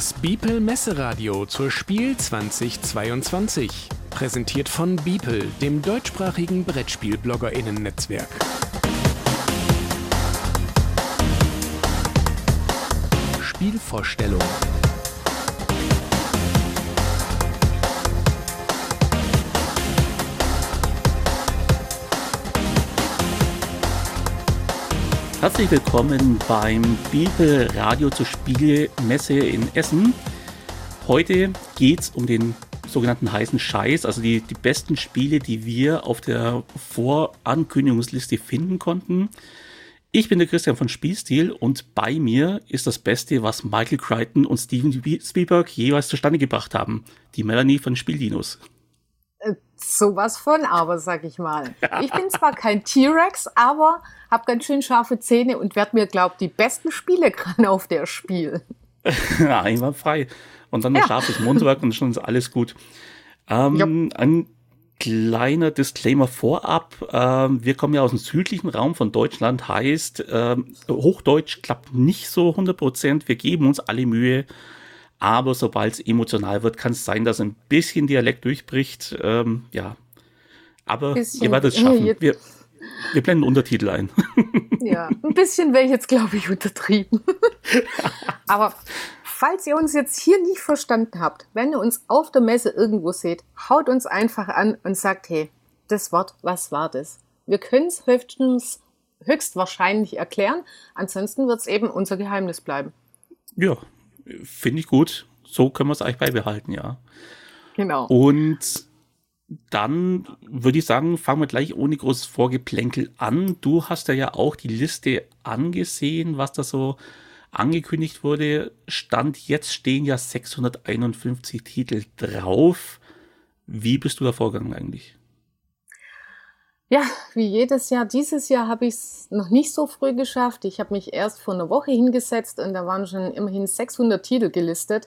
Das Biepel Messeradio zur Spiel 2022. Präsentiert von Biepel, dem deutschsprachigen Brettspiel-BloggerInnen-Netzwerk. Spielvorstellung. Herzlich willkommen beim Bibel Radio zur Spielmesse in Essen. Heute geht es um den sogenannten heißen Scheiß, also die, die besten Spiele, die wir auf der Vorankündigungsliste finden konnten. Ich bin der Christian von Spielstil und bei mir ist das Beste, was Michael Crichton und Steven Spielberg jeweils zustande gebracht haben. Die Melanie von Spieldinos. Äh, sowas von, aber sag ich mal. Ich bin zwar kein T-Rex, aber habe ganz schön scharfe Zähne und werde mir, glaub, die besten Spiele gerade auf der Spiel. ja, einwandfrei. Und dann ein ja. scharfes Mundwerk und schon ist alles gut. Ähm, ein kleiner Disclaimer vorab. Ähm, wir kommen ja aus dem südlichen Raum von Deutschland, heißt, ähm, Hochdeutsch klappt nicht so 100 Prozent. Wir geben uns alle Mühe. Aber sobald es emotional wird, kann es sein, dass ein bisschen Dialekt durchbricht. Ähm, ja. Aber bisschen, ihr werdet es schaffen. Wir, wir blenden Untertitel ein. Ja, ein bisschen wäre ich jetzt, glaube ich, untertrieben. Aber falls ihr uns jetzt hier nicht verstanden habt, wenn ihr uns auf der Messe irgendwo seht, haut uns einfach an und sagt, hey, das Wort, was war das? Wir können es höchstens, höchstwahrscheinlich erklären. Ansonsten wird es eben unser Geheimnis bleiben. Ja, finde ich gut. So können wir es eigentlich beibehalten, ja. Genau. Und dann würde ich sagen, fangen wir gleich ohne großes Vorgeplänkel an. Du hast ja auch die Liste angesehen, was da so angekündigt wurde. Stand jetzt stehen ja 651 Titel drauf. Wie bist du da vorgegangen eigentlich? Ja, wie jedes Jahr. Dieses Jahr habe ich es noch nicht so früh geschafft. Ich habe mich erst vor einer Woche hingesetzt und da waren schon immerhin 600 Titel gelistet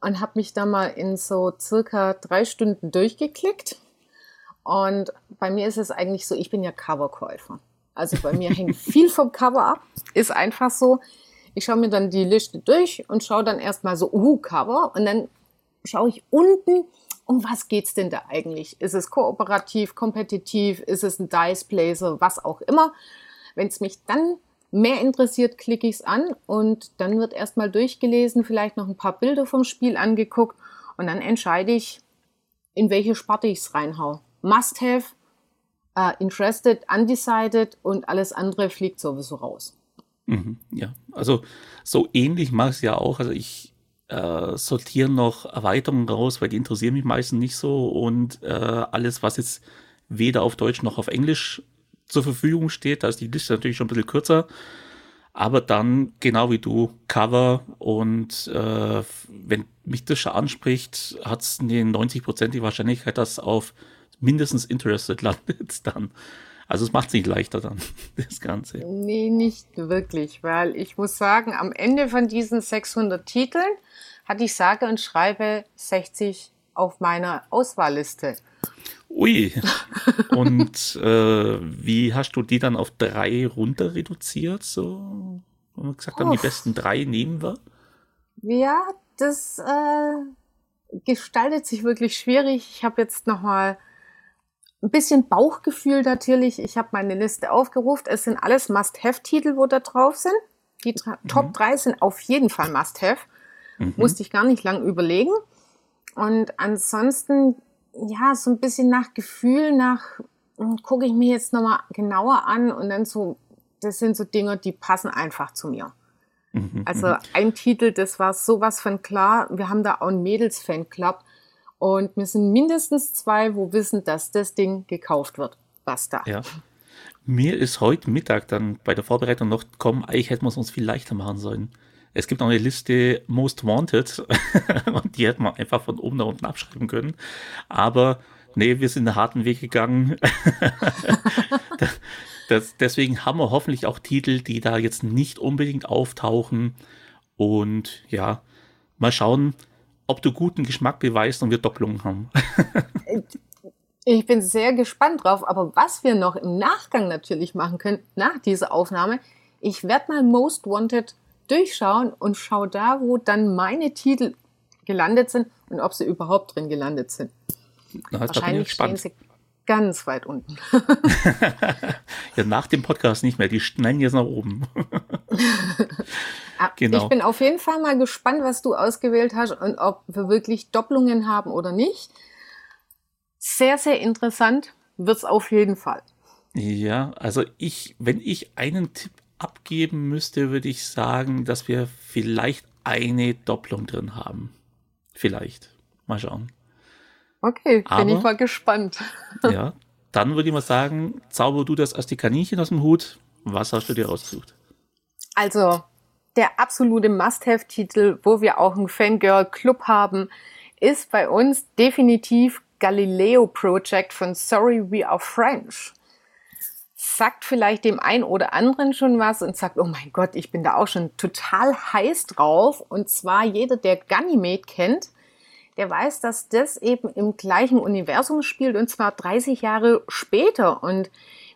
und habe mich da mal in so circa drei Stunden durchgeklickt. Und bei mir ist es eigentlich so, ich bin ja Coverkäufer. Also bei mir hängt viel vom Cover ab. Ist einfach so. Ich schaue mir dann die Liste durch und schaue dann erstmal so, uh, Cover. Und dann schaue ich unten, um was geht's denn da eigentlich? Ist es kooperativ, kompetitiv? Ist es ein Dice Blazer? Was auch immer. Wenn es mich dann mehr interessiert, klicke ich es an und dann wird erstmal durchgelesen, vielleicht noch ein paar Bilder vom Spiel angeguckt und dann entscheide ich, in welche Sparte ich es reinhau. Must have, uh, interested, undecided und alles andere fliegt sowieso raus. Mhm, ja, also so ähnlich mache ich es ja auch. Also ich äh, sortiere noch Erweiterungen raus, weil die interessieren mich meistens nicht so und äh, alles, was jetzt weder auf Deutsch noch auf Englisch zur Verfügung steht. Da ist die Liste natürlich schon ein bisschen kürzer. Aber dann, genau wie du, Cover und äh, wenn mich das schon anspricht, hat es eine 90-prozentige Wahrscheinlichkeit, dass auf mindestens Interested landet dann. Also es macht es nicht leichter dann, das Ganze. Nee, nicht wirklich, weil ich muss sagen, am Ende von diesen 600 Titeln hatte ich sage und schreibe 60 auf meiner Auswahlliste. Ui. Und äh, wie hast du die dann auf drei runter reduziert? So, wenn wir gesagt haben, die besten drei nehmen wir? Ja, das äh, gestaltet sich wirklich schwierig. Ich habe jetzt noch mal ein bisschen Bauchgefühl natürlich. Ich habe meine Liste aufgerufen. Es sind alles Must-Have-Titel, wo da drauf sind. Die mhm. Top 3 sind auf jeden Fall Must-Have. Mhm. Musste ich gar nicht lang überlegen. Und ansonsten ja, so ein bisschen nach Gefühl, nach, hm, gucke ich mir jetzt nochmal genauer an und dann so, das sind so Dinge, die passen einfach zu mir. Mhm, also mhm. ein Titel, das war sowas von klar. Wir haben da auch einen Mädels-Fanclub und wir sind mindestens zwei, wo wissen, dass das Ding gekauft wird. Basta. Ja. Mir ist heute Mittag dann bei der Vorbereitung noch gekommen, eigentlich hätten wir es uns viel leichter machen sollen. Es gibt noch eine Liste Most Wanted und die hätten wir einfach von oben nach unten abschreiben können. Aber nee, wir sind einen harten Weg gegangen. das, deswegen haben wir hoffentlich auch Titel, die da jetzt nicht unbedingt auftauchen. Und ja, mal schauen, ob du guten Geschmack beweist und wir Doppelungen haben. ich bin sehr gespannt drauf. Aber was wir noch im Nachgang natürlich machen können, nach dieser Aufnahme, ich werde mal Most Wanted durchschauen und schaue da, wo dann meine Titel gelandet sind und ob sie überhaupt drin gelandet sind. Na, Wahrscheinlich stehen sie ganz weit unten. ja, nach dem Podcast nicht mehr. Die schneiden jetzt nach oben. Ah, genau. Ich bin auf jeden Fall mal gespannt, was du ausgewählt hast und ob wir wirklich Doppelungen haben oder nicht. Sehr, sehr interessant wird es auf jeden Fall. Ja, also ich, wenn ich einen Tipp abgeben müsste, würde ich sagen, dass wir vielleicht eine Doppelung drin haben. Vielleicht. Mal schauen. Okay, bin Aber, ich mal gespannt. ja, dann würde ich mal sagen, zauber du das als die Kaninchen aus dem Hut. Was hast du dir ausgesucht? Also, der absolute Must-Have-Titel, wo wir auch einen Fangirl-Club haben, ist bei uns definitiv Galileo Project von Sorry We Are French. Sagt vielleicht dem einen oder anderen schon was und sagt, oh mein Gott, ich bin da auch schon total heiß drauf. Und zwar jeder, der Ganymede kennt, der weiß, dass das eben im gleichen Universum spielt und zwar 30 Jahre später. Und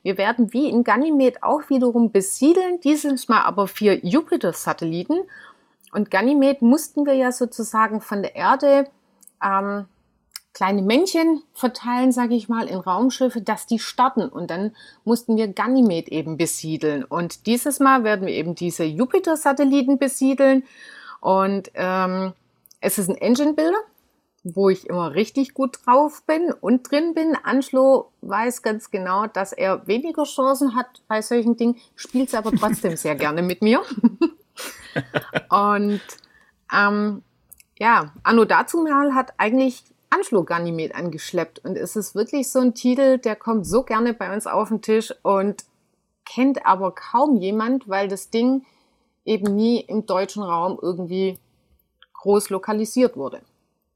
wir werden wie in Ganymed auch wiederum besiedeln, dieses Mal aber vier Jupiter-Satelliten. Und Ganymed mussten wir ja sozusagen von der Erde ähm, kleine Männchen verteilen, sage ich mal, in Raumschiffe, dass die starten. Und dann mussten wir Ganymed eben besiedeln. Und dieses Mal werden wir eben diese Jupiter-Satelliten besiedeln. Und ähm, es ist ein Engine-Builder wo ich immer richtig gut drauf bin und drin bin. Angelo weiß ganz genau, dass er weniger Chancen hat bei solchen Dingen, spielt es aber trotzdem sehr gerne mit mir. und ähm, ja, Anno dazu mal hat eigentlich Angelo Ganymed angeschleppt und es ist wirklich so ein Titel, der kommt so gerne bei uns auf den Tisch und kennt aber kaum jemand, weil das Ding eben nie im deutschen Raum irgendwie groß lokalisiert wurde.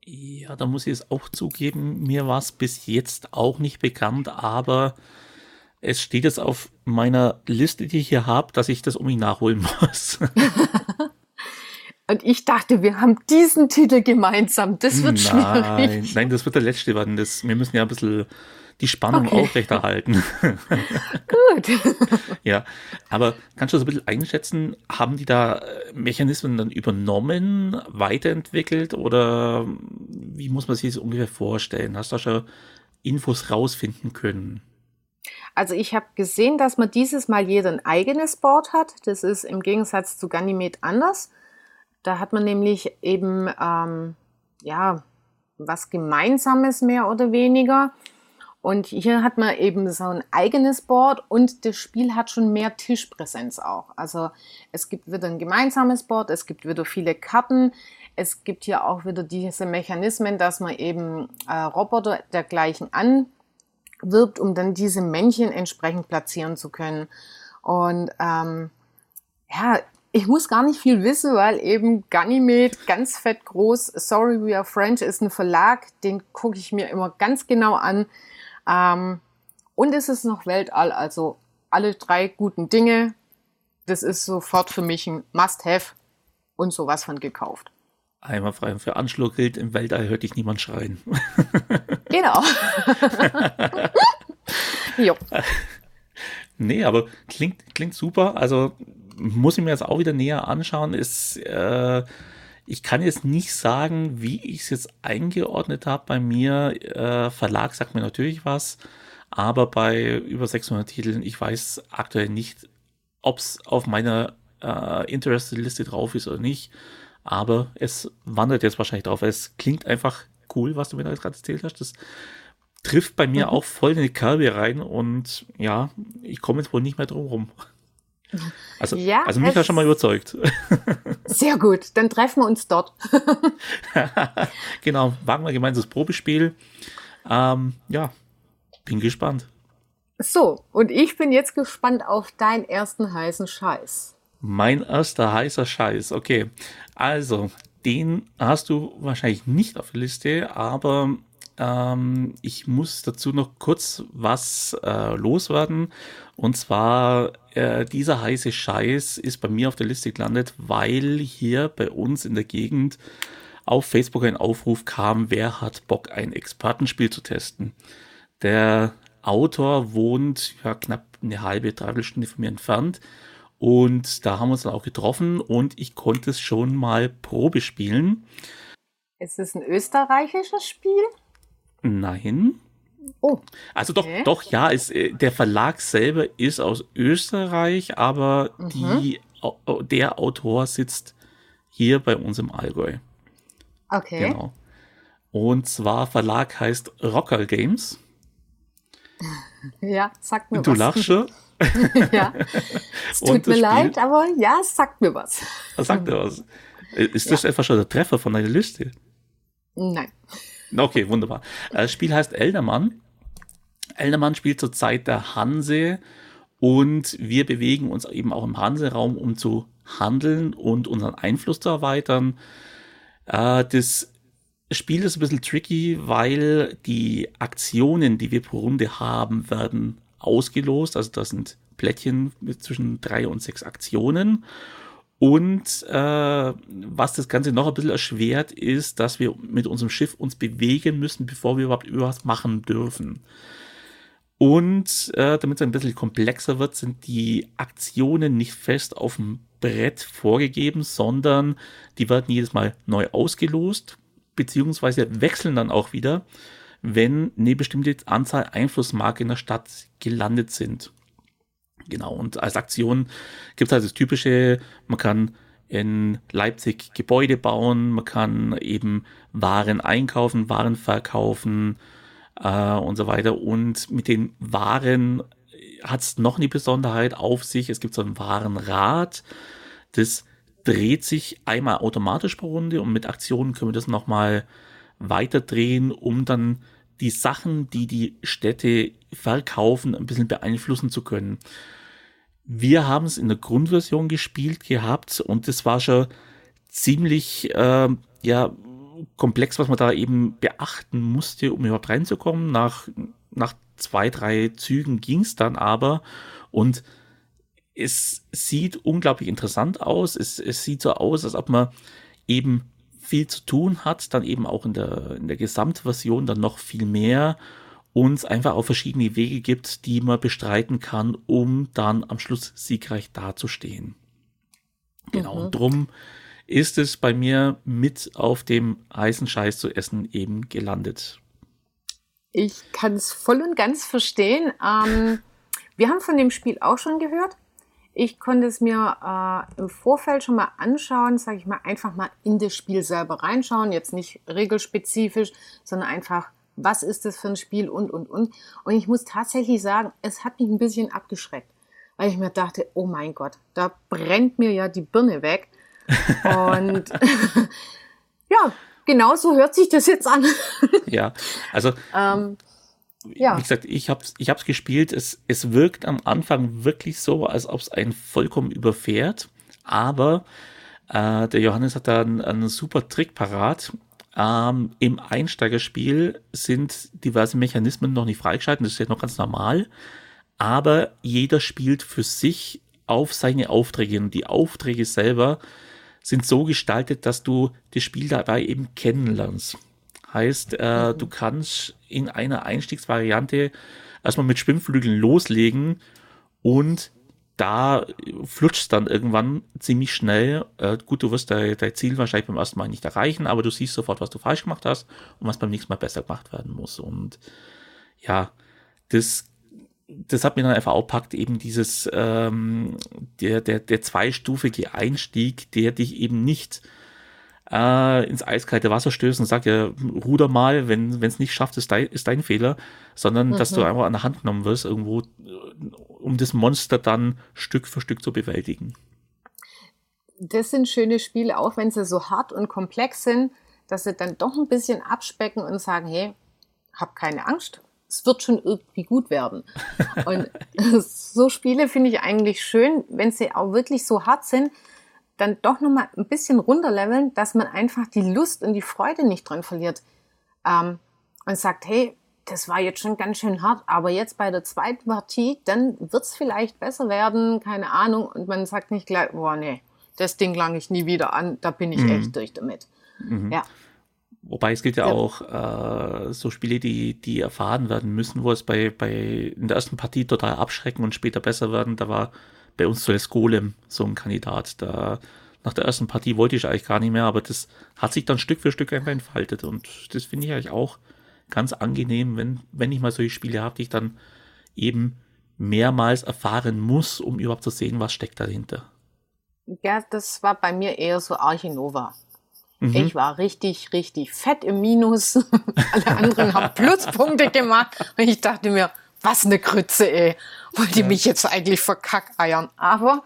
Ja, da muss ich es auch zugeben, mir war es bis jetzt auch nicht bekannt, aber es steht jetzt auf meiner Liste, die ich hier habe, dass ich das um mich nachholen muss. Und ich dachte, wir haben diesen Titel gemeinsam. Das wird nein, schwierig. Nein, das wird der letzte werden. Das, wir müssen ja ein bisschen die Spannung okay. aufrechterhalten. Gut. ja, aber kannst du das ein bisschen einschätzen? Haben die da äh, Mechanismen dann übernommen, weiterentwickelt oder wie muss man sich das ungefähr vorstellen? Hast du da schon Infos rausfinden können? Also ich habe gesehen, dass man dieses Mal jeder ein eigenes Board hat. Das ist im Gegensatz zu Ganymed anders. Da hat man nämlich eben ähm, ja was Gemeinsames mehr oder weniger. Und hier hat man eben so ein eigenes Board und das Spiel hat schon mehr Tischpräsenz auch. Also es gibt wieder ein gemeinsames Board, es gibt wieder viele Karten, es gibt hier auch wieder diese Mechanismen, dass man eben äh, Roboter dergleichen anwirbt, um dann diese Männchen entsprechend platzieren zu können. Und ähm, ja, ich muss gar nicht viel wissen, weil eben Ganymed ganz fett groß, Sorry We Are French ist ein Verlag, den gucke ich mir immer ganz genau an. Ähm, und es ist noch Weltall, also alle drei guten Dinge. Das ist sofort für mich ein Must-Have und sowas von gekauft. Einmal frei für Anschluss gilt, im Weltall hört dich niemand schreien. Genau. jo. Nee, aber klingt, klingt super. Also muss ich mir jetzt auch wieder näher anschauen. Ist, äh, ich kann jetzt nicht sagen, wie ich es jetzt eingeordnet habe bei mir. Äh, Verlag sagt mir natürlich was, aber bei über 600 Titeln, ich weiß aktuell nicht, ob es auf meiner äh, Interested-Liste drauf ist oder nicht. Aber es wandert jetzt wahrscheinlich drauf. Es klingt einfach cool, was du mir da gerade erzählt hast. Das trifft bei mir mhm. auch voll in die Kerbe rein und ja, ich komme jetzt wohl nicht mehr drum rum. Also, ja, also mich hat schon mal überzeugt. Sehr gut, dann treffen wir uns dort. genau, wagen wir gemeinsam das Probespiel. Ähm, ja, bin gespannt. So, und ich bin jetzt gespannt auf deinen ersten heißen Scheiß. Mein erster heißer Scheiß, okay. Also, den hast du wahrscheinlich nicht auf der Liste, aber ähm, ich muss dazu noch kurz was äh, loswerden. Und zwar, äh, dieser heiße Scheiß ist bei mir auf der Liste gelandet, weil hier bei uns in der Gegend auf Facebook ein Aufruf kam, wer hat Bock, ein Expertenspiel zu testen. Der Autor wohnt ja knapp eine halbe, dreiviertel Stunde von mir entfernt Und da haben wir uns dann auch getroffen und ich konnte es schon mal Probe spielen. Ist es ein österreichisches Spiel? Nein. Oh. Also doch, okay. doch, ja, ist, äh, der Verlag selber ist aus Österreich, aber mhm. die, der Autor sitzt hier bei uns im Allgäu. Okay. Genau. Und zwar Verlag heißt Rocker Games. Ja, sagt mir du was. Du lachst schon. ja, es tut mir leid, aber ja, es sagt mir was. Was sagt mir was? Ist das ja. einfach schon der Treffer von deiner Liste? Nein. Okay, wunderbar. Das Spiel heißt Eldermann. Eldermann spielt zur Zeit der Hanse und wir bewegen uns eben auch im Hanse-Raum, um zu handeln und unseren Einfluss zu erweitern. Äh, das Spiel ist ein bisschen tricky, weil die Aktionen, die wir pro Runde haben, werden ausgelost. Also das sind Plättchen mit zwischen drei und sechs Aktionen. Und äh, was das Ganze noch ein bisschen erschwert, ist, dass wir mit unserem Schiff uns bewegen müssen, bevor wir überhaupt irgendwas machen dürfen. Und äh, damit es ein bisschen komplexer wird, sind die Aktionen nicht fest auf dem Brett vorgegeben, sondern die werden jedes Mal neu ausgelost, beziehungsweise wechseln dann auch wieder, wenn eine bestimmte Anzahl Einflussmarke in der Stadt gelandet sind. Genau, und als Aktion gibt es halt das typische, man kann in Leipzig Gebäude bauen, man kann eben Waren einkaufen, Waren verkaufen äh, und so weiter. Und mit den Waren hat es noch eine Besonderheit auf sich. Es gibt so ein Warenrad, das dreht sich einmal automatisch pro Runde und mit Aktionen können wir das nochmal weiter drehen, um dann die Sachen, die die Städte verkaufen, ein bisschen beeinflussen zu können. Wir haben es in der Grundversion gespielt gehabt und es war schon ziemlich äh, ja komplex, was man da eben beachten musste, um überhaupt reinzukommen. Nach, nach zwei, drei Zügen ging es dann aber und es sieht unglaublich interessant aus. Es, es sieht so aus, als ob man eben viel zu tun hat, dann eben auch in der, in der Gesamtversion dann noch viel mehr uns einfach auf verschiedene Wege gibt, die man bestreiten kann, um dann am Schluss siegreich dazustehen. Genau, mhm. und drum ist es bei mir mit auf dem heißen Scheiß zu essen eben gelandet. Ich kann es voll und ganz verstehen. Ähm, wir haben von dem Spiel auch schon gehört. Ich konnte es mir äh, im Vorfeld schon mal anschauen, sage ich mal, einfach mal in das Spiel selber reinschauen. Jetzt nicht regelspezifisch, sondern einfach was ist das für ein Spiel und, und, und. Und ich muss tatsächlich sagen, es hat mich ein bisschen abgeschreckt, weil ich mir dachte, oh mein Gott, da brennt mir ja die Birne weg. Und ja, genau so hört sich das jetzt an. ja, also ähm, ja. wie gesagt, ich habe es ich hab's gespielt. Es, es wirkt am Anfang wirklich so, als ob es einen vollkommen überfährt. Aber äh, der Johannes hat da einen, einen super Trick parat. Ähm, Im Einsteigerspiel sind diverse Mechanismen noch nicht freigeschaltet, das ist ja noch ganz normal. Aber jeder spielt für sich auf seine Aufträge. Und die Aufträge selber sind so gestaltet, dass du das Spiel dabei eben kennenlernst. Heißt, äh, mhm. du kannst in einer Einstiegsvariante erstmal mit Schwimmflügeln loslegen und da flutscht dann irgendwann ziemlich schnell. Äh, gut, du wirst dein, dein Ziel wahrscheinlich beim ersten Mal nicht erreichen, aber du siehst sofort, was du falsch gemacht hast und was beim nächsten Mal besser gemacht werden muss. Und ja, das, das hat mir dann einfach auch packt, eben dieses, ähm, der, der, der zweistufige Einstieg, der dich eben nicht äh, ins eiskalte Wasser stößt und sagt, ja, ruder mal, wenn es nicht schafft, ist dein, ist dein Fehler, sondern mhm. dass du einfach an der Hand genommen wirst, irgendwo um das Monster dann Stück für Stück zu bewältigen. Das sind schöne Spiele, auch wenn sie so hart und komplex sind, dass sie dann doch ein bisschen abspecken und sagen, hey, hab keine Angst, es wird schon irgendwie gut werden. Und so Spiele finde ich eigentlich schön, wenn sie auch wirklich so hart sind, dann doch nochmal ein bisschen runterleveln, dass man einfach die Lust und die Freude nicht dran verliert. Ähm, und sagt, hey, das war jetzt schon ganz schön hart, aber jetzt bei der zweiten Partie, dann wird es vielleicht besser werden, keine Ahnung. Und man sagt nicht gleich, boah, nee, das Ding lang ich nie wieder an, da bin ich mhm. echt durch damit. Mhm. Ja. Wobei es gibt ja, ja. auch äh, so Spiele, die, die erfahren werden müssen, wo es bei, bei in der ersten Partie total abschrecken und später besser werden. Da war bei uns zuletzt Golem so ein Kandidat. Da nach der ersten Partie wollte ich eigentlich gar nicht mehr, aber das hat sich dann Stück für Stück einfach entfaltet. Und das finde ich eigentlich auch ganz angenehm, wenn, wenn ich mal solche Spiele habe, die ich dann eben mehrmals erfahren muss, um überhaupt zu sehen, was steckt dahinter. Ja, das war bei mir eher so Archinova. Mhm. Ich war richtig, richtig fett im Minus. Alle anderen haben Pluspunkte gemacht. Und ich dachte mir, was eine Krütze, ey. Wollte ja. mich jetzt eigentlich verkackeiern. Aber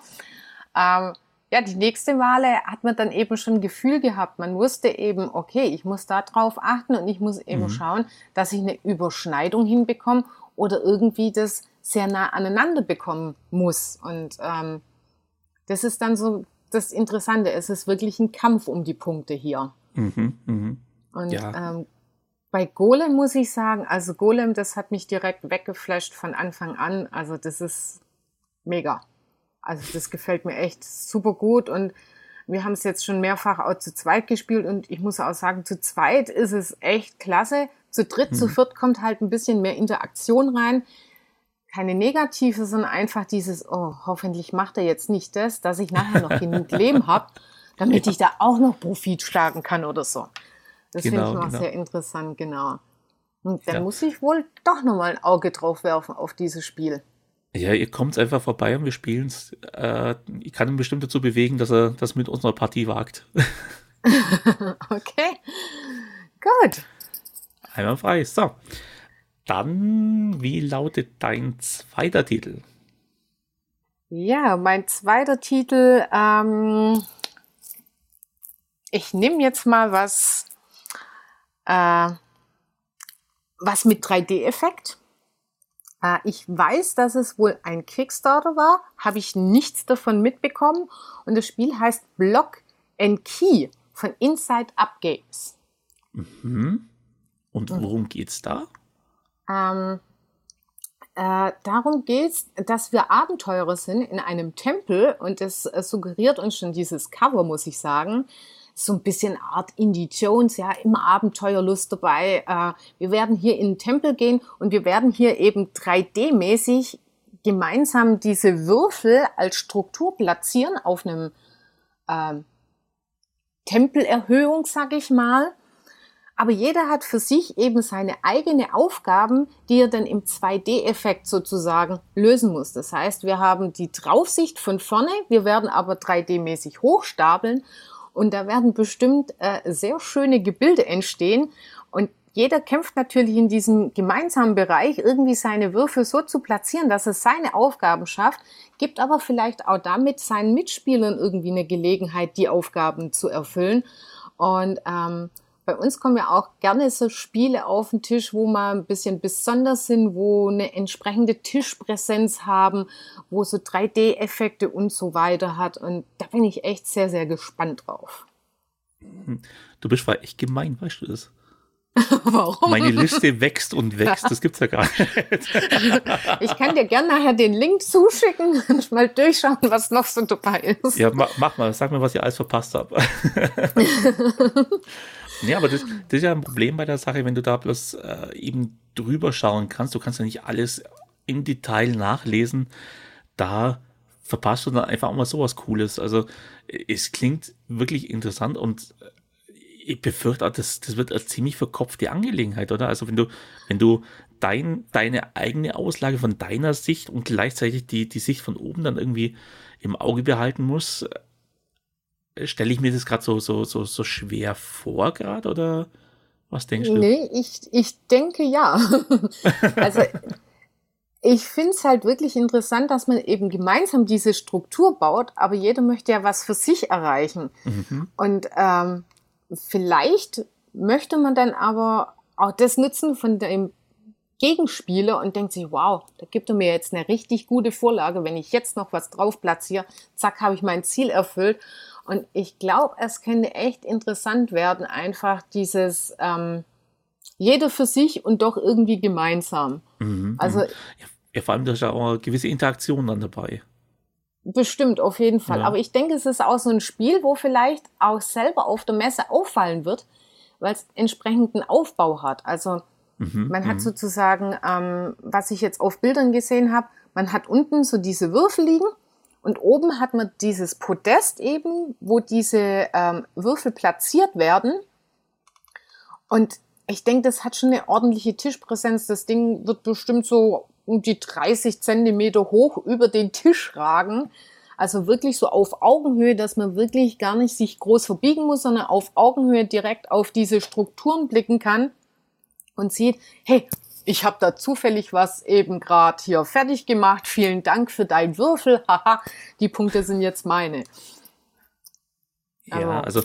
ähm, ja, die nächste Male hat man dann eben schon ein Gefühl gehabt. Man wusste eben, okay, ich muss da drauf achten und ich muss eben mhm. schauen, dass ich eine Überschneidung hinbekomme oder irgendwie das sehr nah aneinander bekommen muss. Und ähm, das ist dann so das Interessante. Es ist wirklich ein Kampf um die Punkte hier. Mhm, mh. Und ja. ähm, bei Golem muss ich sagen, also Golem, das hat mich direkt weggeflasht von Anfang an. Also das ist mega. Also das gefällt mir echt super gut und wir haben es jetzt schon mehrfach auch zu zweit gespielt und ich muss auch sagen, zu zweit ist es echt klasse. Zu dritt, mhm. zu viert kommt halt ein bisschen mehr Interaktion rein keine negative, sondern einfach dieses, oh, hoffentlich macht er jetzt nicht das, dass ich nachher noch genug Leben habe, damit ja. ich da auch noch Profit schlagen kann oder so. Das genau, finde ich noch genau. sehr interessant, genau. Und dann ja. muss ich wohl doch nochmal ein Auge drauf werfen auf dieses Spiel. Ja, ihr kommt einfach vorbei und wir spielen es. Äh, ich kann ihn bestimmt dazu bewegen, dass er das mit unserer Partie wagt. okay, gut. Einmal frei. So. Dann, wie lautet dein zweiter Titel? Ja, mein zweiter Titel, ähm, ich nehme jetzt mal was, äh, was mit 3D-Effekt. Äh, ich weiß, dass es wohl ein Kickstarter war, habe ich nichts davon mitbekommen. Und das Spiel heißt Block and Key von Inside Up Games. Mhm. Und worum geht's da? Ähm, äh, darum geht's, dass wir Abenteurer sind in einem Tempel und das äh, suggeriert uns schon dieses Cover, muss ich sagen. So ein bisschen Art Indie Jones, ja, immer Abenteuerlust dabei. Äh, wir werden hier in den Tempel gehen und wir werden hier eben 3D-mäßig gemeinsam diese Würfel als Struktur platzieren auf einem äh, Tempelerhöhung, sag ich mal. Aber jeder hat für sich eben seine eigene Aufgaben, die er dann im 2D-Effekt sozusagen lösen muss. Das heißt, wir haben die Draufsicht von vorne, wir werden aber 3D-mäßig hochstapeln und da werden bestimmt äh, sehr schöne Gebilde entstehen. Und jeder kämpft natürlich in diesem gemeinsamen Bereich, irgendwie seine Würfel so zu platzieren, dass er seine Aufgaben schafft, gibt aber vielleicht auch damit seinen Mitspielern irgendwie eine Gelegenheit, die Aufgaben zu erfüllen. Und ähm, bei uns kommen ja auch gerne so Spiele auf den Tisch, wo wir ein bisschen besonders sind, wo eine entsprechende Tischpräsenz haben, wo so 3D-Effekte und so weiter hat. Und da bin ich echt sehr, sehr gespannt drauf. Du bist war echt gemein, weißt du das? Warum? Meine Liste wächst und wächst, das gibt's ja gar nicht. ich kann dir gerne nachher den Link zuschicken und mal durchschauen, was noch so dabei ist. Ja, mach mal, sag mir, was ich alles verpasst habe. Ja, aber das, das, ist ja ein Problem bei der Sache, wenn du da bloß äh, eben drüber schauen kannst. Du kannst ja nicht alles im Detail nachlesen. Da verpasst du dann einfach auch mal sowas Cooles. Also es klingt wirklich interessant und äh, ich befürchte, das, das wird eine ziemlich verkopfte Angelegenheit, oder? Also wenn du, wenn du dein, deine eigene Auslage von deiner Sicht und gleichzeitig die, die Sicht von oben dann irgendwie im Auge behalten musst, stelle ich mir das gerade so, so, so, so schwer vor gerade oder was denkst du? Nee, ich, ich denke ja. also ich finde es halt wirklich interessant, dass man eben gemeinsam diese Struktur baut, aber jeder möchte ja was für sich erreichen. Mhm. Und ähm, vielleicht möchte man dann aber auch das nutzen von dem Gegenspieler und denkt sich, wow, da gibt er mir jetzt eine richtig gute Vorlage. Wenn ich jetzt noch was drauf platziere, zack, habe ich mein Ziel erfüllt. Und ich glaube, es könnte echt interessant werden, einfach dieses ähm, jeder für sich und doch irgendwie gemeinsam. Mhm, mhm. also ja, vor allem da ist ja auch eine gewisse Interaktion dann dabei. Bestimmt, auf jeden Fall. Ja. Aber ich denke, es ist auch so ein Spiel, wo vielleicht auch selber auf der Messe auffallen wird, weil es entsprechenden Aufbau hat. Also mhm, man hat mhm. sozusagen, ähm, was ich jetzt auf Bildern gesehen habe, man hat unten so diese Würfel liegen Und oben hat man dieses Podest eben, wo diese ähm, Würfel platziert werden. Und ich denke, das hat schon eine ordentliche Tischpräsenz. Das Ding wird bestimmt so um die 30 Zentimeter hoch über den Tisch ragen. Also wirklich so auf Augenhöhe, dass man wirklich gar nicht sich groß verbiegen muss, sondern auf Augenhöhe direkt auf diese Strukturen blicken kann und sieht, hey, ich habe da zufällig was eben gerade hier fertig gemacht. Vielen Dank für deinen Würfel. Haha, die Punkte sind jetzt meine. Ja, also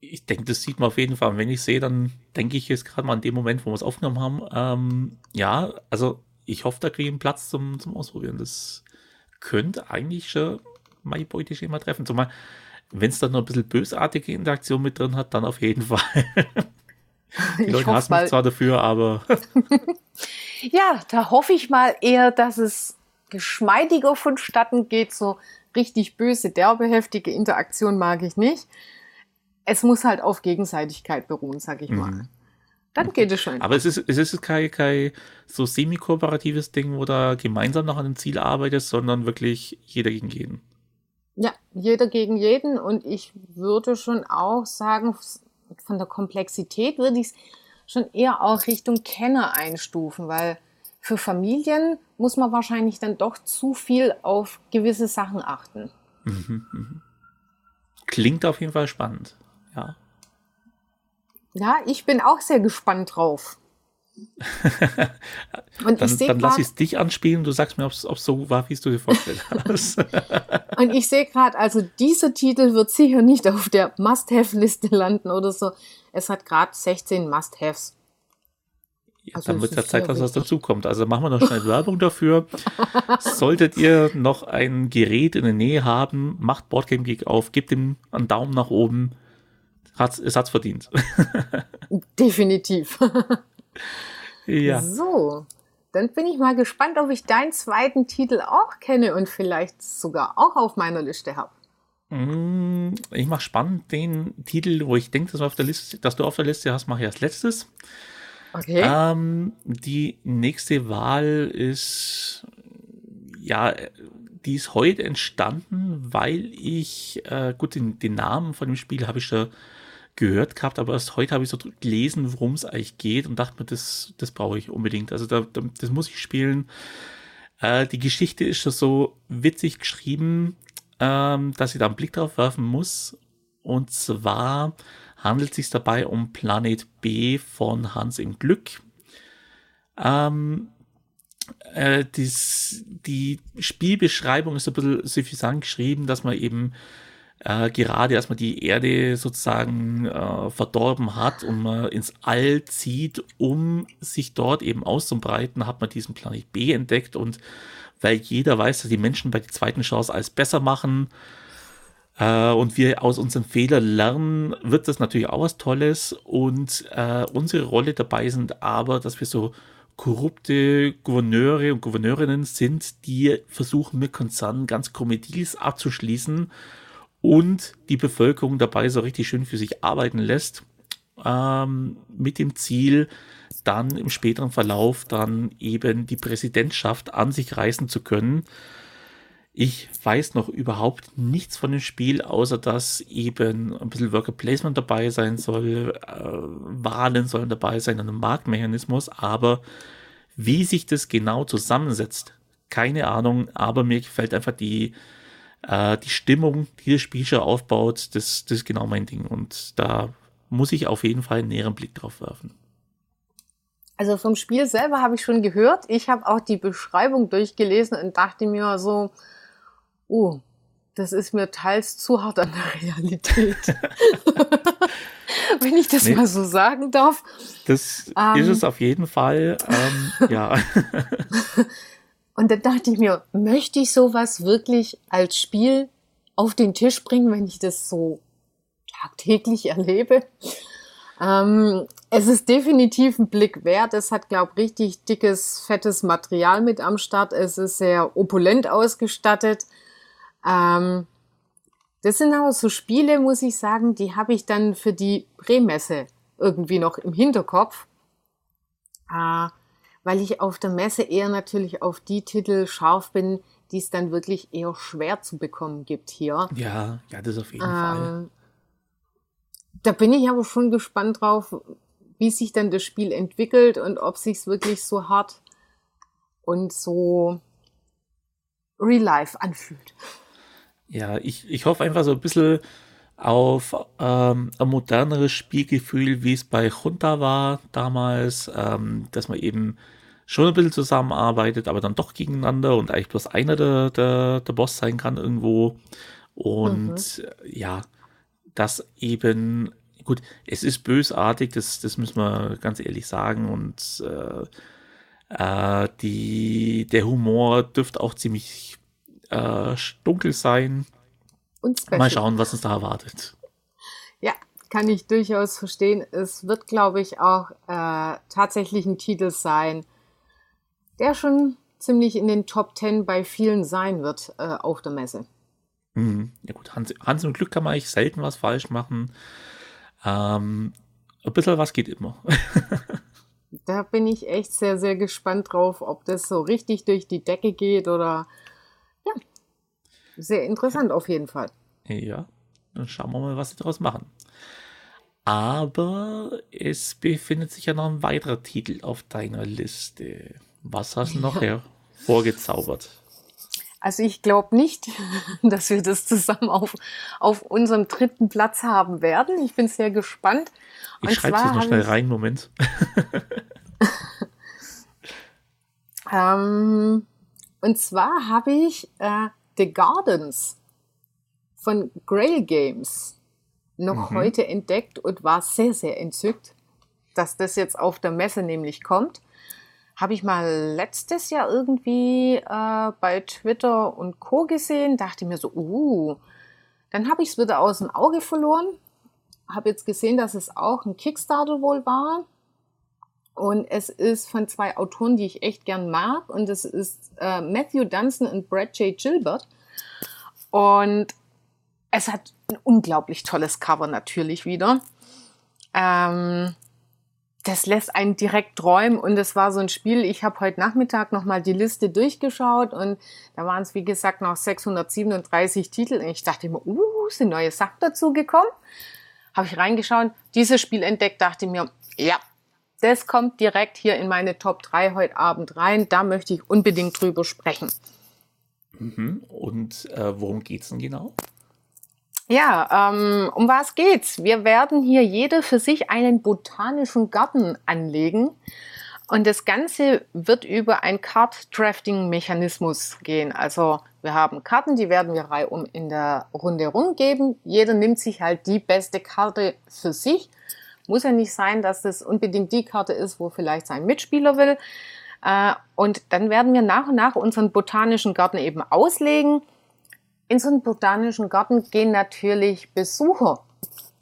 ich denke, das sieht man auf jeden Fall. Und wenn ich sehe, dann denke ich jetzt gerade mal an dem Moment, wo wir es aufgenommen haben. Ähm, ja, also ich hoffe, da kriege ich einen Platz zum, zum Ausprobieren. Das könnte eigentlich schon meine Beute schon mal treffen. Zumal, wenn es dann noch ein bisschen bösartige Interaktion mit drin hat, dann auf jeden Fall. Die Leute hassen mich zwar dafür, aber. ja, da hoffe ich mal eher, dass es geschmeidiger vonstatten geht. So richtig böse, derbe, heftige Interaktion mag ich nicht. Es muss halt auf Gegenseitigkeit beruhen, sag ich mal. Mhm. Dann geht es schon. Aber es ist, es ist kein, kein so semi-kooperatives Ding, wo da gemeinsam nach einem Ziel arbeitet, sondern wirklich jeder gegen jeden. Ja, jeder gegen jeden. Und ich würde schon auch sagen, von der Komplexität würde ich es schon eher auch Richtung Kenner einstufen, weil für Familien muss man wahrscheinlich dann doch zu viel auf gewisse Sachen achten. Mhm, mh. Klingt auf jeden Fall spannend, ja. Ja, ich bin auch sehr gespannt drauf. und dann, dann lass ich es dich anspielen, du sagst mir, ob es so war, wie es du dir vorgestellt hast. und ich sehe gerade, also dieser Titel wird sicher nicht auf der Must-Have-Liste landen oder so. Es hat gerade 16 Must-Haves. Ja, also dann wird ja Zeit, dass was dazukommt. Also machen wir noch schnell Werbung dafür. Solltet ihr noch ein Gerät in der Nähe haben, macht Boardgame Geek auf, gebt ihm einen Daumen nach oben. Hat's, es hat's verdient. Definitiv. Ja. So, dann bin ich mal gespannt, ob ich deinen zweiten Titel auch kenne und vielleicht sogar auch auf meiner Liste habe. Mm, ich mache spannend den Titel, wo ich denke, dass, dass du auf der Liste hast, mache ich als letztes. Okay. Ähm, die nächste Wahl ist, ja, die ist heute entstanden, weil ich, äh, gut, den, den Namen von dem Spiel habe ich da gehört gehabt, aber erst heute habe ich so gelesen, worum es eigentlich geht und dachte mir, das, das brauche ich unbedingt. Also da, da, das muss ich spielen. Äh, die Geschichte ist schon so witzig geschrieben, ähm, dass ich da einen Blick drauf werfen muss. Und zwar handelt es sich dabei um Planet B von Hans im Glück. Ähm, äh, dies, die Spielbeschreibung ist ein bisschen suffisant geschrieben, dass man eben äh, gerade man die Erde sozusagen äh, verdorben hat und man ins All zieht, um sich dort eben auszubreiten, hat man diesen Planet B entdeckt und weil jeder weiß, dass die Menschen bei der zweiten Chance alles besser machen äh, und wir aus unseren Fehlern lernen, wird das natürlich auch was Tolles und äh, unsere Rolle dabei sind aber, dass wir so korrupte Gouverneure und Gouverneurinnen sind, die versuchen mit Konzernen ganz Komödies abzuschließen und die Bevölkerung dabei so richtig schön für sich arbeiten lässt, ähm, mit dem Ziel, dann im späteren Verlauf dann eben die Präsidentschaft an sich reißen zu können. Ich weiß noch überhaupt nichts von dem Spiel, außer dass eben ein bisschen Worker Placement dabei sein soll, äh, Wahlen sollen dabei sein, ein Marktmechanismus, aber wie sich das genau zusammensetzt, keine Ahnung, aber mir gefällt einfach die, äh, die Stimmung, die das Spiel schon aufbaut, das, das ist genau mein Ding. Und da muss ich auf jeden Fall einen näheren Blick drauf werfen. Also vom Spiel selber habe ich schon gehört. Ich habe auch die Beschreibung durchgelesen und dachte mir so, oh, das ist mir teils zu hart an der Realität. Wenn ich das nee, mal so sagen darf. Das ähm, ist es auf jeden Fall. Ähm, ja. Und dann dachte ich mir, möchte ich sowas wirklich als Spiel auf den Tisch bringen, wenn ich das so tagtäglich erlebe? Ähm, es ist definitiv ein Blick wert. Es hat, glaube ich, richtig dickes, fettes Material mit am Start. Es ist sehr opulent ausgestattet. Ähm, das sind auch so Spiele, muss ich sagen, die habe ich dann für die Prämesse irgendwie noch im Hinterkopf. Äh, weil ich auf der Messe eher natürlich auf die Titel scharf bin, die es dann wirklich eher schwer zu bekommen gibt hier. Ja, ja, das auf jeden ähm, Fall. Da bin ich aber schon gespannt drauf, wie sich dann das Spiel entwickelt und ob sich's wirklich so hart und so real life anfühlt. Ja, ich, ich hoffe einfach so ein bisschen auf ähm, ein moderneres Spielgefühl, wie es bei Junta war damals, ähm, dass man eben schon ein bisschen zusammenarbeitet, aber dann doch gegeneinander und eigentlich bloß einer der, der, der Boss sein kann irgendwo. Und mhm. ja, das eben, gut, es ist bösartig, das, das müssen wir ganz ehrlich sagen. Und äh, äh, die, der Humor dürfte auch ziemlich äh, dunkel sein. Und Mal schauen, was uns da erwartet. Ja, kann ich durchaus verstehen. Es wird, glaube ich, auch äh, tatsächlich ein Titel sein, der schon ziemlich in den Top Ten bei vielen sein wird äh, auf der Messe. Mhm. Ja gut, Hans, Hans und Glück kann man eigentlich selten was falsch machen. Ähm, ein bisschen was geht immer. da bin ich echt sehr, sehr gespannt drauf, ob das so richtig durch die Decke geht oder. Sehr interessant auf jeden Fall. Ja, dann schauen wir mal, was sie daraus machen. Aber es befindet sich ja noch ein weiterer Titel auf deiner Liste. Was hast du noch ja. hervorgezaubert? Also ich glaube nicht, dass wir das zusammen auf, auf unserem dritten Platz haben werden. Ich bin sehr gespannt. Ich schreibe es noch schnell rein, Moment. ähm, und zwar habe ich äh, The Gardens von Grail Games noch mhm. heute entdeckt und war sehr, sehr entzückt, dass das jetzt auf der Messe nämlich kommt. Habe ich mal letztes Jahr irgendwie äh, bei Twitter und Co. gesehen, dachte mir so, uh, dann habe ich es wieder aus dem Auge verloren. Habe jetzt gesehen, dass es auch ein Kickstarter wohl war. Und es ist von zwei Autoren, die ich echt gern mag. Und es ist äh, Matthew Dunson und Brad J. Gilbert. Und es hat ein unglaublich tolles Cover natürlich wieder. Ähm, das lässt einen direkt träumen und es war so ein Spiel, ich habe heute Nachmittag nochmal die Liste durchgeschaut und da waren es wie gesagt noch 637 Titel und ich dachte immer, uh, sind neue Sachen dazu gekommen. Habe ich reingeschaut, dieses Spiel entdeckt, dachte mir, ja, das kommt direkt hier in meine Top 3 heute Abend rein, da möchte ich unbedingt drüber sprechen. Mhm. Und äh, worum geht's denn genau? Ja, ähm, um was geht's? Wir werden hier jeder für sich einen botanischen Garten anlegen. Und das Ganze wird über ein Card-Drafting-Mechanismus gehen. Also wir haben Karten, die werden wir reihum in der Runde rumgeben. Jeder nimmt sich halt die beste Karte für sich. Muss ja nicht sein, dass das unbedingt die Karte ist, wo vielleicht sein Mitspieler will. Äh, und dann werden wir nach und nach unseren botanischen Garten eben auslegen in so einen botanischen Garten gehen natürlich Besucher.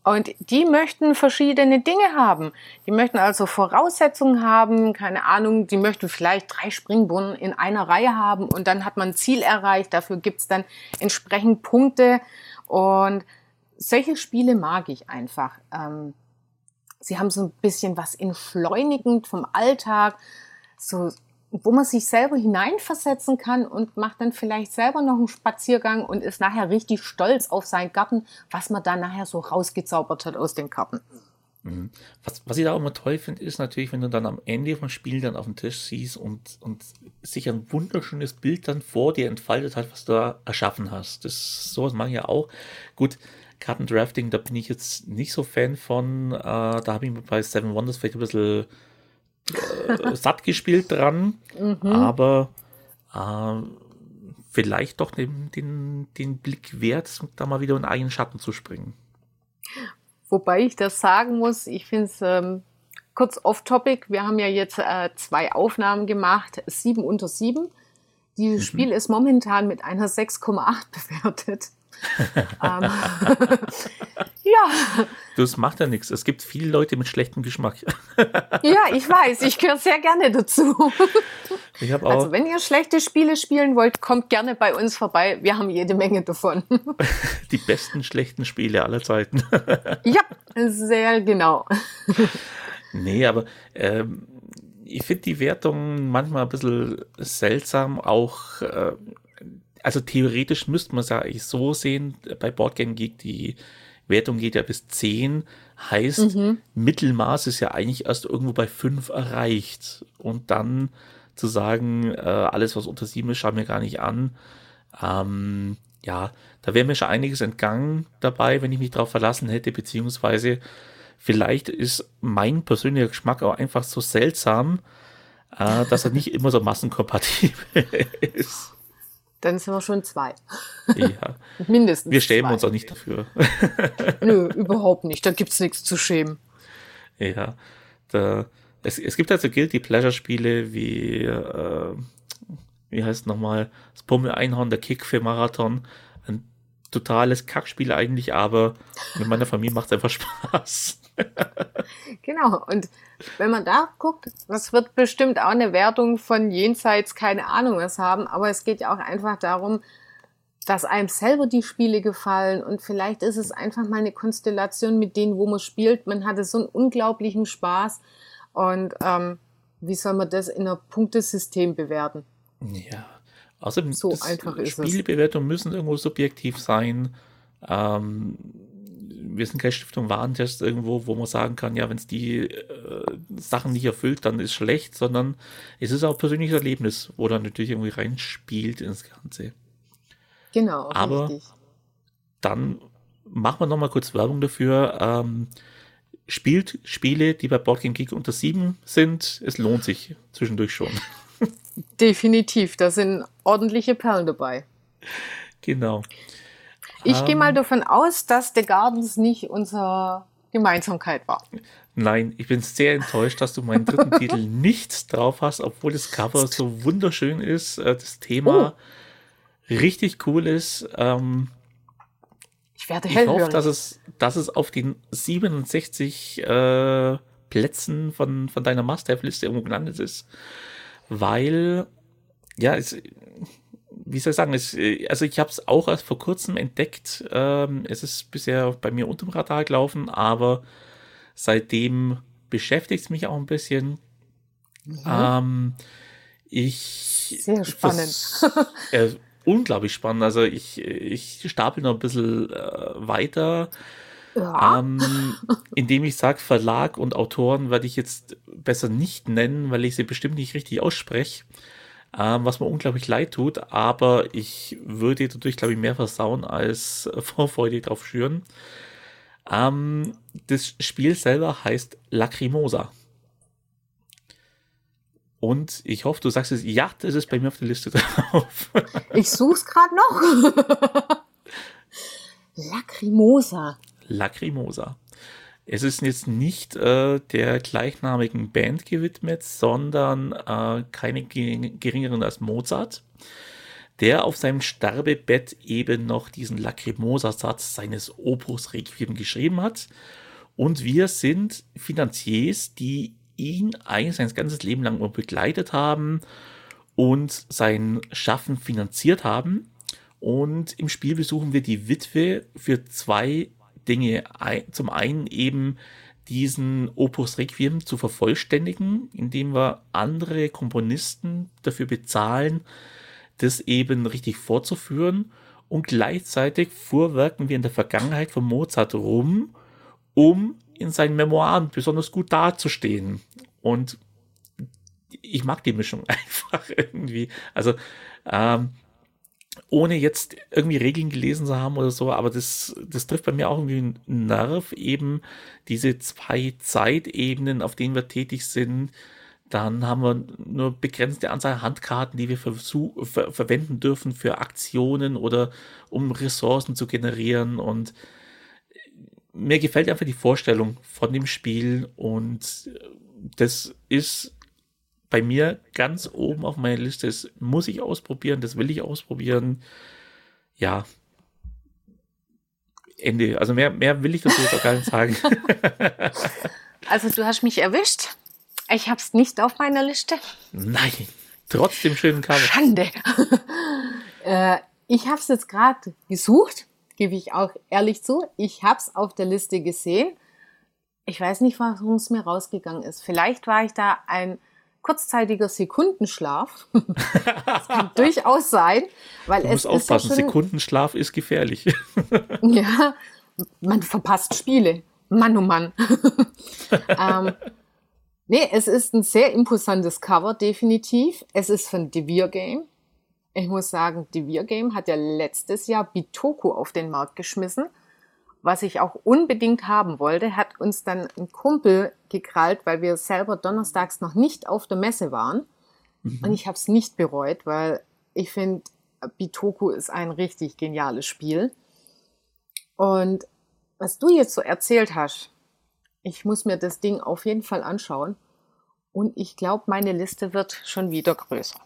Und die möchten verschiedene Dinge haben. Die möchten also Voraussetzungen haben, keine Ahnung, die möchten vielleicht drei Springbrunnen in einer Reihe haben und dann hat man ein Ziel erreicht. Dafür gibt's dann entsprechend Punkte. Und solche Spiele mag ich einfach. Ähm, sie haben so ein bisschen was entschleunigend vom Alltag, so wo man sich selber hineinversetzen kann und macht dann vielleicht selber noch einen Spaziergang und ist nachher richtig stolz auf seinen Garten, was man da nachher so rausgezaubert hat aus den Karten. Mhm. Was, was ich da auch immer toll finde, ist natürlich, wenn du dann am Ende vom Spiel dann auf dem Tisch siehst und, und sich ein wunderschönes Bild dann vor dir entfaltet hat, was du da erschaffen hast. Das sowas mache ich ja auch. Gut, Kartendrafting, da bin ich jetzt nicht so Fan von. Äh, da habe ich mir bei Seven Wonders vielleicht ein bisschen äh, satt gespielt dran, mhm. aber äh, vielleicht doch den, den, den Blick wert, da mal wieder in einen Schatten zu springen. Wobei ich das sagen muss, ich finde es ähm, kurz off-topic. Wir haben ja jetzt äh, zwei Aufnahmen gemacht, sieben unter sieben. Dieses mhm. Spiel ist momentan mit einer 6,8 bewertet. Ähm, ja. Das macht ja nichts. Es gibt viele Leute mit schlechtem Geschmack. ja, ich weiß. Ich gehöre sehr gerne dazu. Ich auch also, wenn ihr schlechte Spiele spielen wollt, kommt gerne bei uns vorbei. Wir haben jede Menge davon. Die besten schlechten Spiele aller Zeiten. ja, sehr genau. Nee, aber ähm, ich finde die Wertung manchmal ein bisschen seltsam. Auch äh, also theoretisch müsste man es ja eigentlich so sehen, bei Boardgame Geek, die Wertung geht ja bis 10, heißt, mhm. Mittelmaß ist ja eigentlich erst irgendwo bei 5 erreicht. Und dann zu sagen, äh, alles, was unter 7 ist, schauen wir gar nicht an. Ähm, ja, da wäre mir schon einiges entgangen dabei, wenn ich mich darauf verlassen hätte, beziehungsweise vielleicht ist mein persönlicher Geschmack auch einfach so seltsam, äh, dass er nicht immer so massenkompatibel ist. Dann sind wir schon zwei. Ja. Mindestens. Wir schämen zwei. uns auch nicht dafür. Nö, überhaupt nicht. Da gibt es nichts zu schämen. Ja. Da, es, es gibt also Guilty Pleasure-Spiele wie, äh, wie heißt nochmal, das Pummel Einhorn, der Kick für Marathon. Ein totales Kackspiel eigentlich, aber mit meiner Familie macht es einfach Spaß. genau. Und wenn man da guckt, das wird bestimmt auch eine Wertung von jenseits keine Ahnung was haben, aber es geht ja auch einfach darum, dass einem selber die Spiele gefallen und vielleicht ist es einfach mal eine Konstellation mit denen, wo man spielt. Man hatte so einen unglaublichen Spaß und ähm, wie soll man das in einem Punktesystem bewerten? Ja, außerdem so einfach ist Spielebewertungen müssen irgendwo subjektiv sein. Ähm, wir sind keine Stiftung Warentest irgendwo, wo man sagen kann, ja, wenn es die äh, Sachen nicht erfüllt, dann ist schlecht, sondern es ist auch persönliches Erlebnis, wo dann natürlich irgendwie reinspielt ins Ganze. Genau, Aber richtig. dann machen wir nochmal kurz Werbung dafür. Ähm, spielt Spiele, die bei Boardgame Geek unter sieben sind. Es lohnt sich zwischendurch schon. Definitiv, da sind ordentliche Perlen dabei. Genau. Ich ähm, gehe mal davon aus, dass The Gardens nicht unsere Gemeinsamkeit war. Nein, ich bin sehr enttäuscht, dass du meinen dritten Titel nicht drauf hast, obwohl das Cover so wunderschön ist, äh, das Thema oh. richtig cool ist. Ähm, ich werde Ich hoffe, dass es, dass es auf den 67 äh, Plätzen von, von deiner Must-Have-Liste irgendwo gelandet ist. Weil, ja, es, wie soll ich sagen, es, äh, also ich habe es auch erst vor kurzem entdeckt. Ähm, es ist bisher bei mir unter dem Radar gelaufen, aber seitdem beschäftigt es mich auch ein bisschen. Ja. Ähm, ich sehr spannend. äh, unglaublich spannend. Also ich, ich stapel noch ein bisschen äh, weiter. Ja. Ähm, indem ich sage, Verlag und Autoren werde ich jetzt besser nicht nennen, weil ich sie bestimmt nicht richtig ausspreche ähm, was mir unglaublich leid tut, aber ich würde dadurch, glaube ich, mehr versauen als Vorfreude drauf schüren. Ähm, das Spiel selber heißt Lacrimosa. Und ich hoffe, du sagst es, ja, das ist bei mir auf der Liste drauf. ich suche es gerade noch. Lacrimosa. Lacrimosa. Es ist jetzt nicht äh, der gleichnamigen Band gewidmet, sondern äh, keine geringeren als Mozart, der auf seinem Sterbebett eben noch diesen Lacrimosa-Satz seines Opus Requiem geschrieben hat. Und wir sind Finanziers, die ihn eigentlich sein ganzes Leben lang begleitet haben und sein Schaffen finanziert haben. Und im Spiel besuchen wir die Witwe für zwei Dinge. Zum einen eben diesen Opus Requiem zu vervollständigen, indem wir andere Komponisten dafür bezahlen, das eben richtig vorzuführen. Und gleichzeitig fuhrwerken wir in der Vergangenheit von Mozart rum, um in seinen Memoiren besonders gut dazustehen. Und ich mag die Mischung einfach irgendwie. Also ähm, ohne jetzt irgendwie Regeln gelesen zu haben oder so, aber das, das trifft bei mir auch irgendwie einen Nerv, eben diese zwei Zeitebenen, auf denen wir tätig sind. Dann haben wir nur begrenzte Anzahl Handkarten, die wir ver ver verwenden dürfen für Aktionen oder um Ressourcen zu generieren. Und mir gefällt einfach die Vorstellung von dem Spiel und das ist bei mir ganz oben auf meiner Liste. Das muss ich ausprobieren, das will ich ausprobieren. Ja. Ende. Also mehr, mehr will ich dazu gar nicht sagen. also du hast mich erwischt. Ich habe es nicht auf meiner Liste. Nein. Trotzdem schönen Cover. Schande. äh, ich habe es jetzt gerade gesucht, gebe ich auch ehrlich zu. Ich habe es auf der Liste gesehen. Ich weiß nicht, warum es mir rausgegangen ist. Vielleicht war ich da ein kurzzeitiger Sekundenschlaf. das kann durchaus sein, weil Du es musst aufpassen, ja schon, Sekundenschlaf ist gefährlich. ja, man verpasst Spiele. Mann, oh Mann. ähm, nee, es ist ein sehr imposantes Cover, definitiv. Es ist von Devere Game. Ich muss sagen, Devere Game hat ja letztes Jahr Bitoku auf den Markt geschmissen, was ich auch unbedingt haben wollte, hat uns dann ein Kumpel gekrallt, weil wir selber donnerstags noch nicht auf der Messe waren. Und ich habe es nicht bereut, weil ich finde, Bitoku ist ein richtig geniales Spiel. Und was du jetzt so erzählt hast, ich muss mir das Ding auf jeden Fall anschauen. Und ich glaube, meine Liste wird schon wieder größer.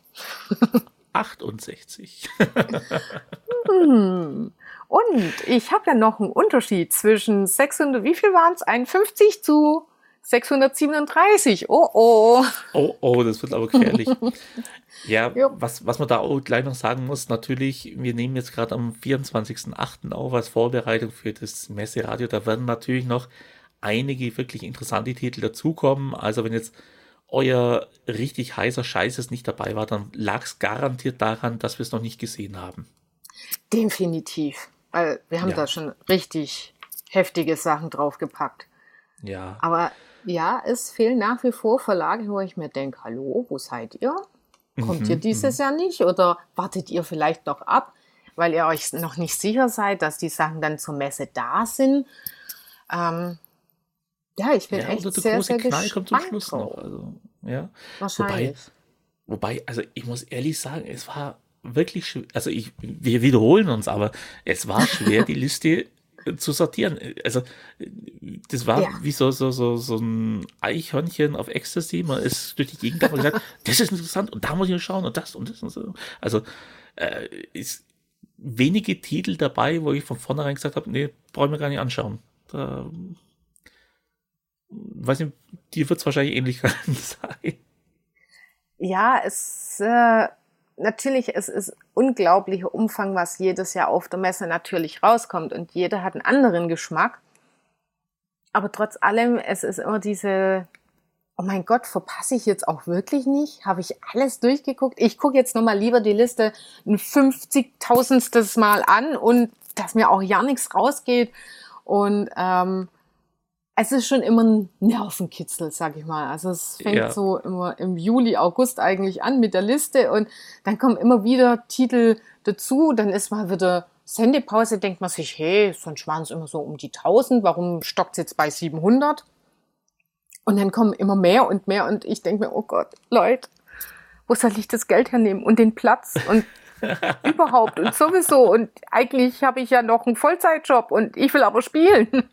68. Hm. Und ich habe ja noch einen Unterschied zwischen 600, wie viel waren es? 51 zu 637. Oh oh. Oh, oh, das wird aber gefährlich. Ja, Ja. was, was man da auch gleich noch sagen muss, natürlich, wir nehmen jetzt gerade am 24.08. auf als Vorbereitung für das Messeradio. Da werden natürlich noch einige wirklich interessante Titel dazukommen. Also wenn jetzt euer richtig heißer Scheiß jetzt nicht dabei war, dann lag es garantiert daran, dass wir es noch nicht gesehen haben. Definitiv. Weil wir haben Ja. da schon richtig heftige Sachen draufgepackt. Ja, Aber ja, es fehlen nach wie vor Verlage, wo ich mir denke, hallo, wo seid ihr? Kommt Mhm, ihr dieses Jahr nicht? Oder wartet ihr vielleicht noch ab, weil ihr euch noch nicht sicher seid, dass die Sachen dann zur Messe da sind? Ähm, ja, ich bin ja echt der sehr, große sehr Knall kommt zum Schluss drauf. noch. Also, ja. Wahrscheinlich. Wobei, also ich muss ehrlich sagen, es war wirklich schwer. Also ich, wir wiederholen uns, aber es war schwer, die Liste äh, zu sortieren. Also das war Ja. wie so, so, so, so ein Eichhörnchen auf Ecstasy. Man ist durch die Gegend gegangen und gesagt, das ist interessant und da muss ich mal schauen und das und das und so. Also äh, ist wenige Titel dabei, wo ich von vornherein gesagt habe, nee, brauche ich mir gar nicht anschauen. Da, weiß nicht, dir wird es wahrscheinlich ähnlich sein. Ja, es äh, natürlich, es ist unglaublicher Umfang, was jedes Jahr auf der Messe natürlich rauskommt und jeder hat einen anderen Geschmack. Aber trotz allem, es ist immer diese, oh mein Gott, verpasse ich jetzt auch wirklich nicht? Habe ich alles durchgeguckt? Ich gucke jetzt nochmal lieber die Liste ein 50.000stes Mal an und dass mir auch ja nichts rausgeht. Und ähm, es ist schon immer ein Nervenkitzel, sag ich mal. Also es fängt Ja. so immer im Juli, August eigentlich an mit der Liste und dann kommen immer wieder Titel dazu. Dann ist mal wieder Sendepause, denkt man sich, hey, sonst waren es immer so um die 1000, warum stockt es jetzt bei 700? Und dann kommen immer mehr und mehr und ich denke mir, oh Gott, Leute, wo soll ich das Geld hernehmen und den Platz und überhaupt und sowieso und eigentlich habe ich ja noch einen Vollzeitjob und ich will aber spielen.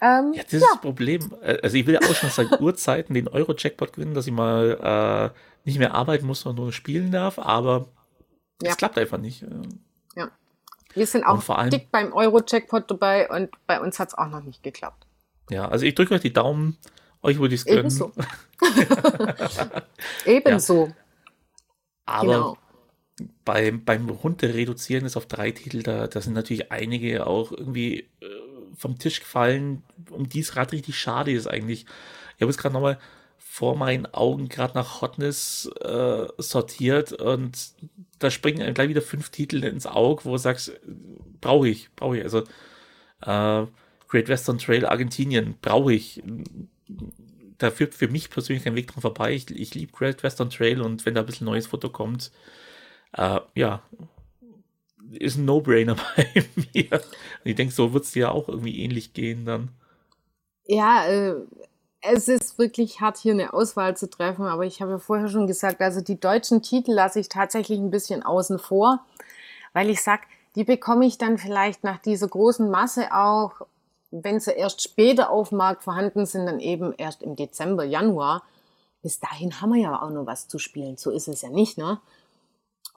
Ähm, Ja, das ist das Problem. Äh, Also ich will ja auch schon seit Urzeiten den Euro-Jackpot gewinnen, dass ich mal äh, nicht mehr arbeiten muss, sondern nur spielen darf, aber es Ja. klappt einfach nicht. Äh, Wir sind auch Und vor allem- dick beim Euro-Jackpot dabei und bei uns hat es auch noch nicht geklappt. Ja, also ich drücke euch die Daumen, euch würde ich es gönnen. Ebenso. Ebenso. Aber Genau. beim, beim Runter reduzieren ist auf drei Titel, da, da sind natürlich einige auch irgendwie äh, vom Tisch gefallen, um die es gerade richtig schade ist eigentlich. Ich habe jetzt gerade nochmal vor meinen Augen gerade nach Hotness äh, sortiert und da springen einem gleich wieder fünf Titel ins Auge, wo du sagst, brauche ich, brauche ich. Also äh, Great Western Trail Argentinien brauche ich. Da führt für mich persönlich kein Weg dran vorbei. Ich, ich liebe Great Western Trail und wenn da ein bisschen neues Foto kommt, äh, ja, ist ein No-Brainer bei mir. Und ich denke, so wird es dir auch irgendwie ähnlich gehen dann. Ja, äh, es ist wirklich hart, hier eine Auswahl zu treffen, aber ich habe ja vorher schon gesagt, also die deutschen Titel lasse ich tatsächlich ein bisschen außen vor, weil ich sag, die bekomme ich dann vielleicht nach dieser großen Masse auch, wenn sie erst später auf dem Markt vorhanden sind, dann eben erst im Dezember, Januar. Bis dahin haben wir ja auch noch was zu spielen. So ist es ja nicht, ne?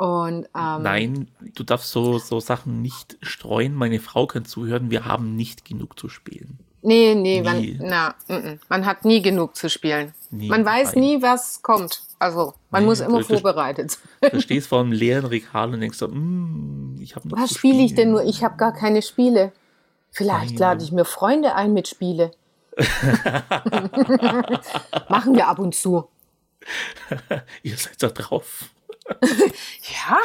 Und ähm, Nein, du darfst so, so Sachen nicht streuen. Meine Frau kann zuhören, wir haben nicht genug zu spielen. Nee, nee, man, na, mm, mm. man hat nie genug zu spielen. Nie, man weiß nein. nie, was kommt. Also, man Nee, muss immer das- vorbereitet sein. Du stehst vor einem leeren Regal und denkst so, mm, ich habe noch Was spiele ich denn nur? Ich habe gar keine Spiele. Vielleicht Nein. lade ich mir Freunde ein mit Spiele. Machen wir ab und zu. Ihr seid da drauf. Ja,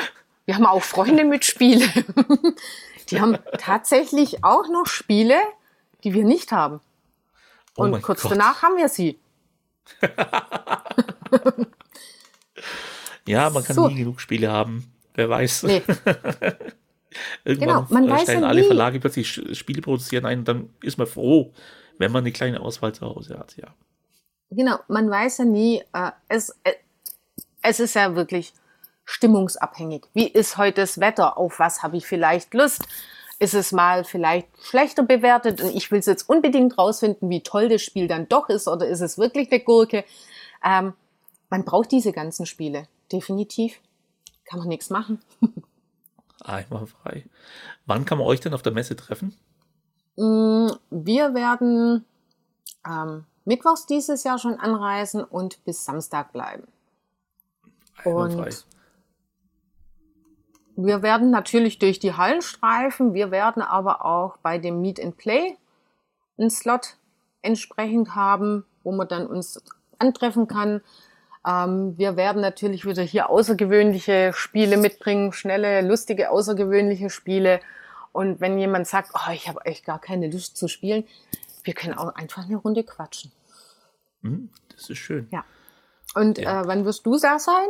wir haben auch Freunde mit Spiele. Die haben tatsächlich auch noch Spiele, die wir nicht haben. Oh Und kurz Gott. danach haben wir sie. ja, man kann so. nie genug Spiele haben. Wer weiß. Nee. Irgendwann genau, man stellen ja alle nie. Verlage plötzlich Spiele produzieren ein dann ist man froh, wenn man eine kleine Auswahl zu Hause hat, ja. Genau, man weiß ja nie, äh, es, äh, es ist ja wirklich stimmungsabhängig. Wie ist heute das Wetter? Auf was habe ich vielleicht Lust? Ist es mal vielleicht schlechter bewertet und ich will es jetzt unbedingt rausfinden, wie toll das Spiel dann doch ist oder ist es wirklich eine Gurke? Ähm, man braucht diese ganzen Spiele, definitiv. Kann man nichts machen. Einmal frei. Wann kann man euch denn auf der Messe treffen? Mm, wir werden ähm, mittwochs dieses Jahr schon anreisen und bis Samstag bleiben. Einmal und frei. Wir werden natürlich durch die Hallen streifen. Wir werden aber auch bei dem Meet and Play einen Slot entsprechend haben, wo man dann uns antreffen kann. Ähm, wir werden natürlich wieder hier außergewöhnliche Spiele mitbringen, schnelle, lustige, außergewöhnliche Spiele. Und wenn jemand sagt, oh, ich habe echt gar keine Lust zu spielen, wir können auch einfach eine Runde quatschen. Hm, das ist schön. Ja. Und ja. Äh, wann wirst du da sein?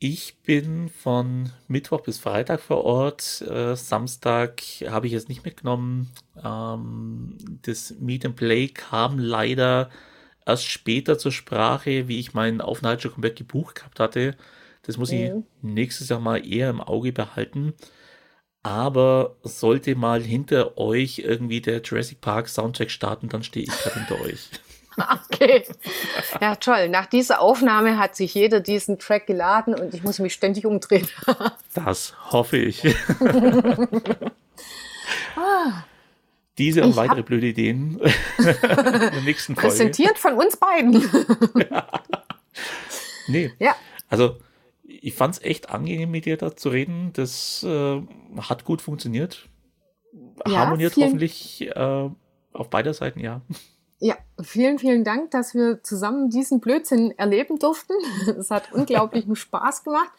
Ich bin von Mittwoch bis Freitag vor Ort. Äh, Samstag habe ich jetzt nicht mitgenommen. Ähm, das Meet and Play kam leider erst später zur Sprache, wie ich meinen Aufenthalt schon komplett gebucht gehabt hatte. Das muss mhm. ich nächstes Jahr mal eher im Auge behalten. Aber sollte mal hinter euch irgendwie der Jurassic Park Soundtrack starten, dann stehe ich gerade hinter euch. Okay. Ja, toll. Nach dieser Aufnahme hat sich jeder diesen Track geladen und ich muss mich ständig umdrehen. Das hoffe ich. ah. Diese und ich weitere blöde Ideen in der nächsten Folge. Präsentiert von uns beiden. ja. Nee. Ja. Also, ich fand es echt angenehm, mit dir da zu reden. Das äh, hat gut funktioniert. Ja, Harmoniert hoffentlich äh, auf beider Seiten, ja. Ja, vielen, vielen Dank, dass wir zusammen diesen Blödsinn erleben durften. Es hat unglaublichen Spaß gemacht.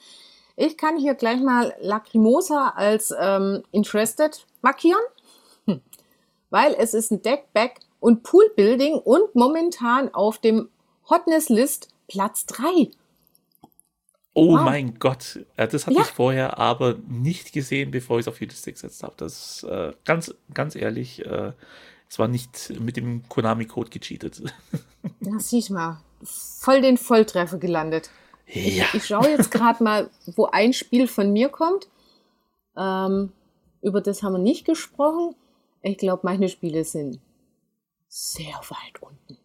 Ich kann hier gleich mal Lacrimosa als ähm, Interested markieren weil es ist ein Deckback und Poolbuilding und momentan auf dem Hotness List Platz 3. Oh wow. mein Gott, äh, das hatte ja. ich vorher aber nicht gesehen, bevor ich es auf die Liste gesetzt habe. Das äh, ganz, ganz ehrlich, äh, es war nicht mit dem Konami-Code gecheatet. Na, siehst mal, voll den Volltreffer gelandet. Ja. Ich, ich schaue jetzt gerade mal, wo ein Spiel von mir kommt. Ähm, über das haben wir nicht gesprochen. Ich glaube, meine Spiele sind sehr weit unten.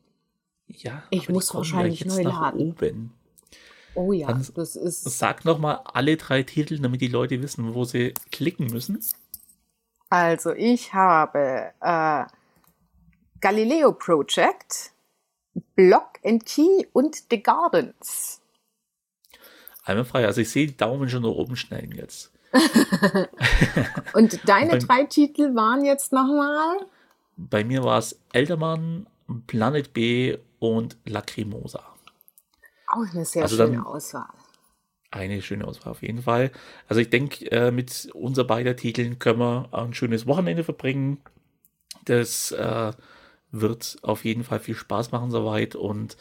Ja, ich muss wahrscheinlich ja neu laden. Oh ja, Dann das ist. Sag noch mal alle drei Titel, damit die Leute wissen, wo sie klicken müssen. Also ich habe äh, Galileo Project, Block and Key und The Gardens. Einmal frei. Also ich sehe die Daumen schon nach oben schneiden jetzt. Und deine Und drei Titel waren jetzt nochmal? Bei mir war es Elderman, Planet B und Lacrimosa. Auch eine sehr also schöne Auswahl. Eine schöne Auswahl auf jeden Fall. Also ich denke, äh, mit unser beider Titeln können wir ein schönes Wochenende verbringen. Das äh, wird auf jeden Fall viel Spaß machen soweit. Und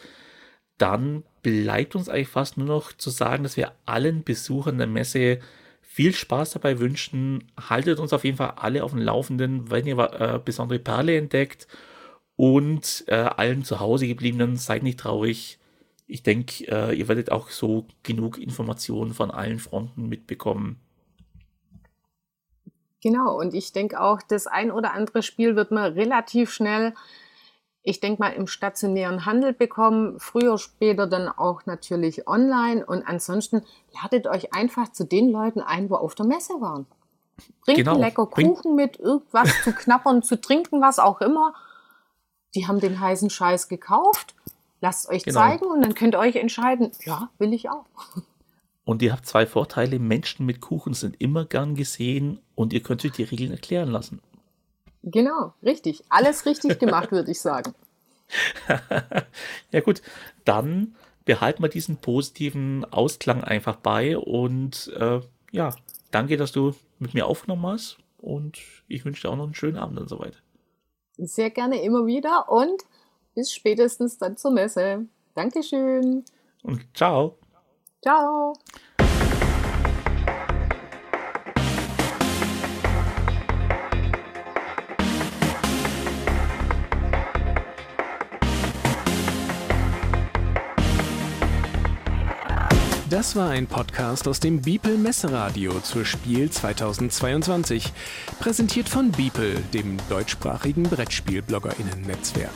dann bleibt uns eigentlich fast nur noch zu sagen, dass wir allen Besuchern der Messe viel Spaß dabei wünschen. Haltet uns auf jeden Fall alle auf dem Laufenden, wenn ihr äh, besondere Perle entdeckt. Und äh, allen zu Hause gebliebenen, seid nicht traurig. Ich denke, äh, ihr werdet auch so genug Informationen von allen Fronten mitbekommen. Genau, und ich denke auch, das ein oder andere Spiel wird man relativ schnell ich denke mal, im stationären Handel bekommen, früher, später dann auch natürlich online. Und ansonsten ladet euch einfach zu den Leuten ein, wo auf der Messe waren. Bringt genau. lecker Kuchen mit, irgendwas zu knappern, zu trinken, was auch immer. Die haben den heißen Scheiß gekauft. Lasst euch genau. zeigen und dann könnt ihr euch entscheiden, ja, will ich auch. Und ihr habt zwei Vorteile. Menschen mit Kuchen sind immer gern gesehen und ihr könnt euch die Regeln erklären lassen. Genau, richtig. Alles richtig gemacht, würde ich sagen. ja gut, dann behalten wir diesen positiven Ausklang einfach bei und äh, ja, danke, dass du mit mir aufgenommen hast und ich wünsche dir auch noch einen schönen Abend und so weiter. Sehr gerne immer wieder und bis spätestens dann zur Messe. Dankeschön. Und ciao. Ciao. Das war ein Podcast aus dem Beeple Messeradio zur Spiel 2022, präsentiert von Beeple, dem deutschsprachigen Brettspiel-BloggerInnen-Netzwerk.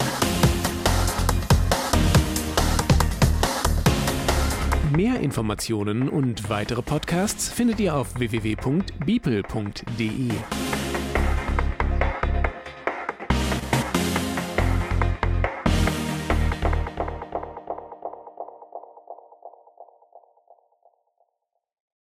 Mehr Informationen und weitere Podcasts findet ihr auf www.beeple.de.